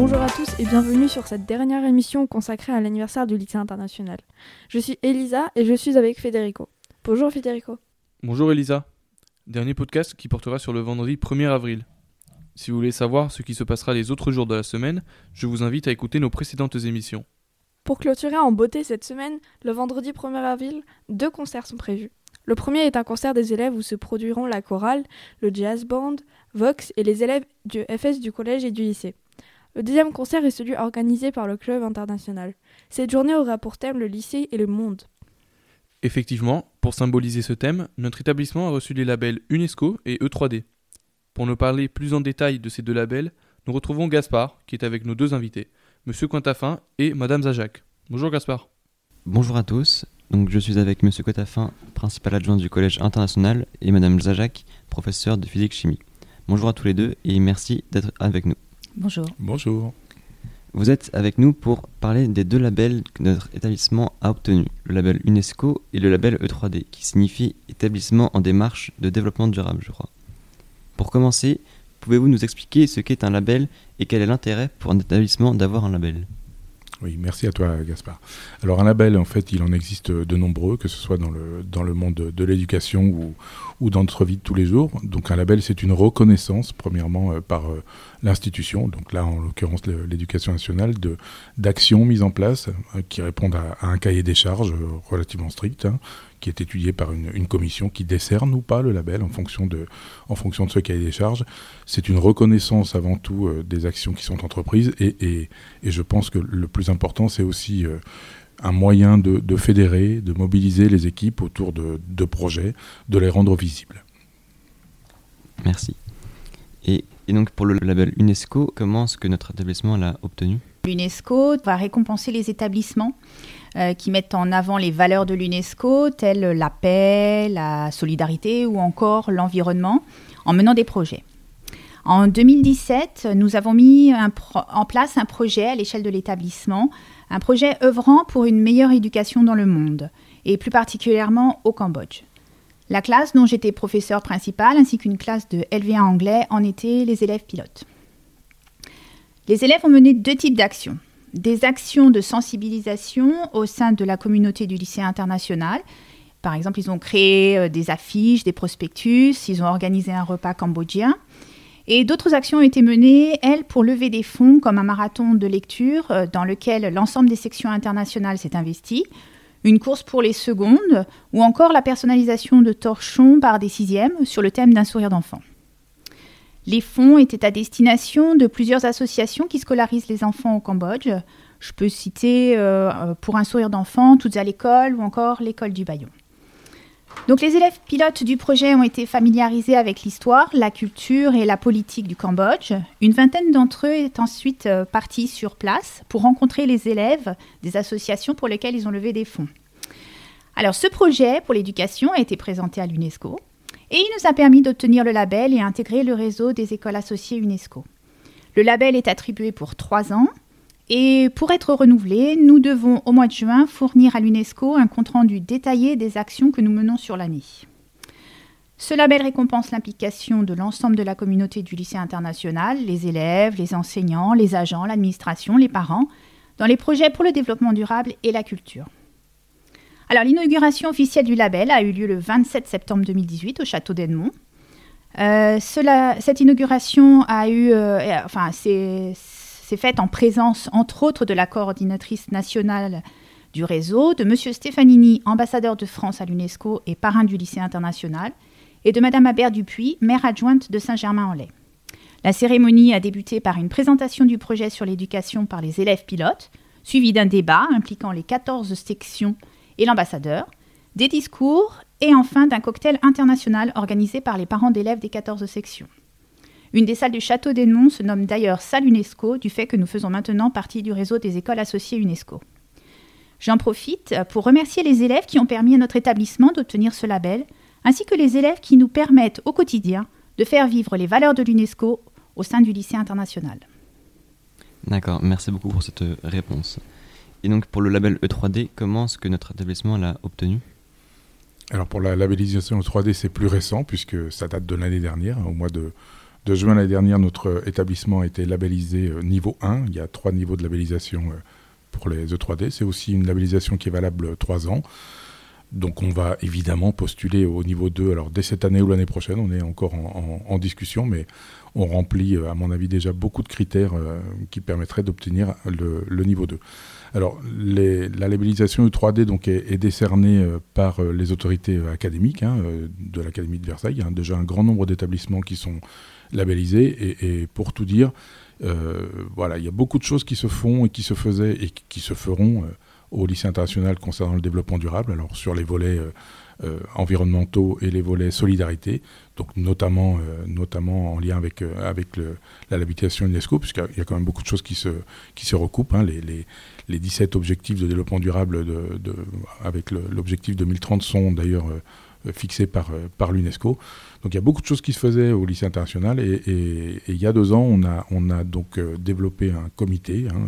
Bonjour à tous et bienvenue sur cette dernière émission consacrée à l'anniversaire du lycée international. Je suis Elisa et je suis avec Federico. Bonjour Federico. Bonjour Elisa. Dernier podcast qui portera sur le vendredi 1er avril. Si vous voulez savoir ce qui se passera les autres jours de la semaine, je vous invite à écouter nos précédentes émissions. Pour clôturer en beauté cette semaine, le vendredi 1er avril, deux concerts sont prévus. Le premier est un concert des élèves où se produiront la chorale, le jazz band, Vox et les élèves du FS du collège et du lycée. Le deuxième concert est celui organisé par le club international. Cette journée aura pour thème le lycée et le monde. Effectivement, pour symboliser ce thème, notre établissement a reçu les labels UNESCO et E3D. Pour nous parler plus en détail de ces deux labels, nous retrouvons Gaspard, qui est avec nos deux invités, Monsieur Cointafin et Madame Zajac. Bonjour Gaspard. Bonjour à tous. Donc je suis avec Monsieur Cointafin, principal adjoint du Collège international, et Madame Zajac, professeur de physique-chimie. Bonjour à tous les deux et merci d'être avec nous. Bonjour. Bonjour. Vous êtes avec nous pour parler des deux labels que notre établissement a obtenus, le label UNESCO et le label E3D, qui signifie établissement en démarche de développement durable, je crois. Pour commencer, pouvez-vous nous expliquer ce qu'est un label et quel est l'intérêt pour un établissement d'avoir un label? Oui, merci à toi Gaspard. Alors un label, en fait, il en existe de nombreux, que ce soit dans le, monde de, l'éducation ou, ou dans notre vie de tous les jours. Donc un label, c'est une reconnaissance, premièrement, euh, par euh, l'institution, donc là en l'occurrence l'éducation nationale, d'actions mises en place euh, qui répondent à, un cahier des charges relativement strict, hein, qui est étudié par une, commission qui décerne ou pas le label en fonction de, en fonction de ce cahier des charges. C'est une reconnaissance avant tout euh, des actions qui sont entreprises et, et, et, je pense que le plus important, c'est aussi euh, un moyen de, de, fédérer, de mobiliser les équipes autour de, de projets, de les rendre visibles. Merci. Et, et, donc pour le label UNESCO, comment est-ce que notre établissement l'a obtenu? L'UNESCO va récompenser les établissements euh, qui mettent en avant les valeurs de l'UNESCO, telles la paix, la solidarité ou encore l'environnement, en menant des projets. En 2017, nous avons mis en place un projet à l'échelle de l'établissement, un projet œuvrant pour une meilleure éducation dans le monde, et plus particulièrement au Cambodge. La classe dont j'étais professeur principal, ainsi qu'une classe de LV1 anglais, en étaient les élèves pilotes. Les élèves ont mené deux types d'actions des actions de sensibilisation au sein de la communauté du lycée international. Par exemple, ils ont créé euh, des affiches, des prospectus, ils ont organisé un repas cambodgien. Et d'autres actions ont été menées, elles, pour lever des fonds, comme un marathon de lecture euh, dans lequel l'ensemble des sections internationales s'est investi, une course pour les secondes, ou encore la personnalisation de torchons par des sixièmes sur le thème d'un sourire d'enfant. Les fonds étaient à destination de plusieurs associations qui scolarisent les enfants au Cambodge. Je peux citer euh, euh, Pour un sourire d'enfant, Toutes à l'école ou encore l'école du Bayon. Donc les élèves pilotes du projet ont été familiarisés avec l'histoire, la culture et la politique du Cambodge. Une vingtaine d'entre eux est ensuite euh, partis sur place pour rencontrer les élèves des associations pour lesquelles ils ont levé des fonds. Alors ce projet pour l'éducation a été présenté à l'UNESCO et il nous a permis d'obtenir le label et intégrer le réseau des écoles associées UNESCO. Le label est attribué pour trois ans et pour être renouvelé, nous devons au mois de juin fournir à l'UNESCO un compte-rendu détaillé des actions que nous menons sur l'année. Ce label récompense l'implication de l'ensemble de la communauté du lycée international, les élèves, les enseignants, les agents, l'administration, les parents, dans les projets pour le développement durable et la culture. Alors, l'inauguration officielle du label a eu lieu le 27 septembre 2018 au château d'Edmond. Euh, cette inauguration a eu, euh, enfin, c'est faite en présence, entre autres, de la coordinatrice nationale du réseau, de M. Stefanini, ambassadeur de France à l'UNESCO et parrain du lycée international, et de Mme Aber Dupuis, maire adjointe de Saint-Germain-en-Laye. La cérémonie a débuté par une présentation du projet sur l'éducation par les élèves pilotes, suivie d'un débat impliquant les 14 sections et l'ambassadeur, des discours et enfin d'un cocktail international organisé par les parents d'élèves des 14 sections. Une des salles du château d'Edmond se nomme d'ailleurs salle UNESCO du fait que nous faisons maintenant partie du réseau des écoles associées UNESCO. J'en profite pour remercier les élèves qui ont permis à notre établissement d'obtenir ce label, ainsi que les élèves qui nous permettent au quotidien de faire vivre les valeurs de l'UNESCO au sein du lycée international. D'accord, merci beaucoup pour cette réponse. Et donc pour le label E3D, comment est-ce que notre établissement l'a obtenu? Alors pour la labellisation E3D, c'est plus récent puisque ça date de l'année dernière, au mois de, de juin l'année dernière, notre établissement a été labellisé niveau 1. Il y a trois niveaux de labellisation pour les E3D. C'est aussi une labellisation qui est valable 3 ans. Donc on va évidemment postuler au niveau 2, alors dès cette année ou l'année prochaine, on est encore en, discussion, mais on remplit à mon avis déjà beaucoup de critères qui permettraient d'obtenir le, niveau 2. Alors, la labellisation U3D donc, est, décernée euh, par euh, les autorités euh, académiques hein, de l'Académie de Versailles. Il y a déjà un grand nombre d'établissements qui sont labellisés. Et, pour tout dire, voilà, il y a beaucoup de choses qui se font et qui se faisaient et qui se feront au lycée international concernant le développement durable. Alors, sur les volets environnementaux et les volets solidarité, donc notamment, notamment en lien avec, avec la l'habitation UNESCO, puisqu'il y a quand même beaucoup de choses qui se, qui se recoupent. Hein, les, les, les 17 objectifs de développement durable de, avec l'objectif 2030 sont d'ailleurs euh, fixés par, euh, par l'UNESCO. Donc il y a beaucoup de choses qui se faisaient au lycée international et, il y a deux ans, on a, on a donc euh, développé un comité hein,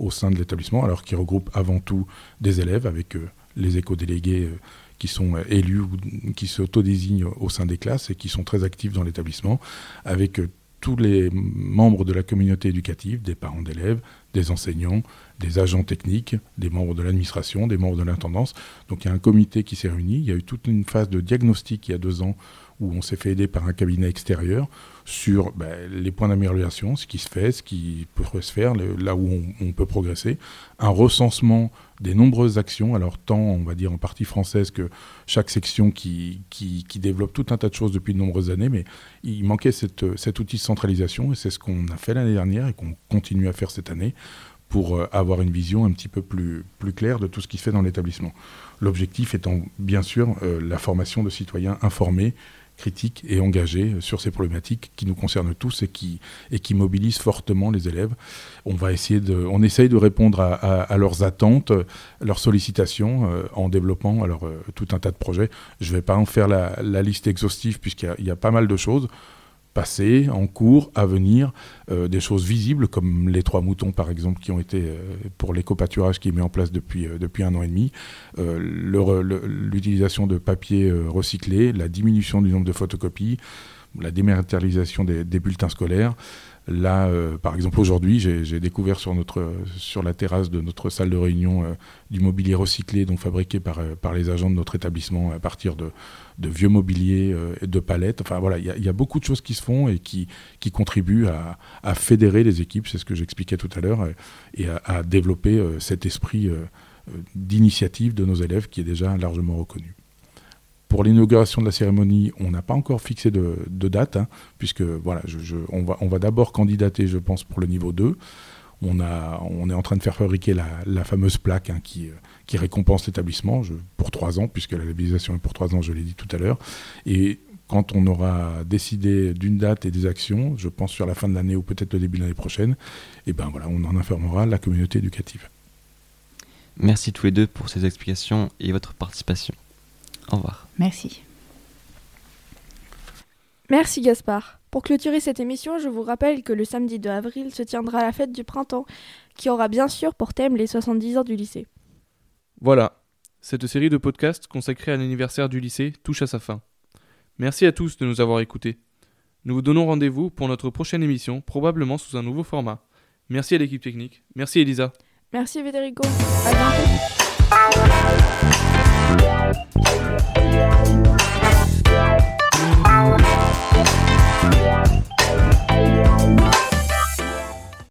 au sein de l'établissement, alors qui regroupe avant tout des élèves avec les éco-délégués qui sont élus ou qui s'autodésignent au sein des classes et qui sont très actifs dans l'établissement, avec tous les membres de la communauté éducative, des parents d'élèves, des enseignants, des agents techniques, des membres de l'administration, des membres de l'intendance. Donc il y a un comité qui s'est réuni. Il y a eu toute une phase de diagnostic il y a deux ans où on s'est fait aider par un cabinet extérieur sur ben, les points d'amélioration, ce qui se fait, ce qui peut se faire, là où on, peut progresser, un recensement des nombreuses actions, alors tant on va dire en partie française que chaque section qui, développe tout un tas de choses depuis de nombreuses années, mais il manquait cet outil de centralisation et c'est ce qu'on a fait l'année dernière et qu'on continue à faire cette année pour euh, avoir une vision un petit peu plus, plus claire de tout ce qui se fait dans l'établissement. L'objectif étant bien sûr euh, la formation de citoyens informés critique et engagé sur ces problématiques qui nous concernent tous et qui, et qui mobilisent fortement les élèves. On, va de, essaye de répondre à, leurs attentes, leurs sollicitations euh, en développant alors, euh, tout un tas de projets. Je ne vais pas en faire la, liste exhaustive puisqu'il y, a pas mal de choses passé, en cours, à venir, euh, des choses visibles comme les trois moutons par exemple qui ont été euh, pour l'éco-pâturage qui est mis en place depuis, euh, depuis un an et demi, l'utilisation de papier recyclé, la diminution du nombre de photocopies, la dématérialisation des, bulletins scolaires. Là, par exemple, aujourd'hui, j'ai découvert sur, notre, sur la terrasse de notre salle de réunion du mobilier recyclé, donc fabriqué par, par les agents de notre établissement à partir de, vieux mobilier, euh, de palettes. Enfin voilà, il y, a beaucoup de choses qui se font et qui, contribuent à, fédérer les équipes, c'est ce que j'expliquais tout à l'heure, euh, et à, développer euh, cet esprit d'initiative de nos élèves qui est déjà largement reconnu. Pour l'inauguration de la cérémonie, on n'a pas encore fixé de, date, hein, puisque voilà, on va, d'abord candidater, je pense, pour le niveau 2. On, est en train de faire fabriquer la, fameuse plaque hein, qui, qui récompense l'établissement pour trois ans, puisque la labellisation est pour trois ans, je l'ai dit tout à l'heure. Et quand on aura décidé d'une date et des actions, je pense sur la fin de l'année ou peut-être le début de l'année prochaine, et eh ben voilà, on en informera la communauté éducative. Merci tous les deux pour ces explications et votre participation. Au revoir. Merci. Merci Gaspard. Pour clôturer cette émission, je vous rappelle que le samedi 2 avril se tiendra la fête du printemps, qui aura bien sûr pour thème les 70 ans du lycée. Voilà, cette série de podcasts consacrée à l'anniversaire du lycée touche à sa fin. Merci à tous de nous avoir écoutés. Nous vous donnons rendez-vous pour notre prochaine émission, probablement sous un nouveau format. Merci à l'équipe technique. Merci Elisa. Merci Federico. À bientôt. Yeah.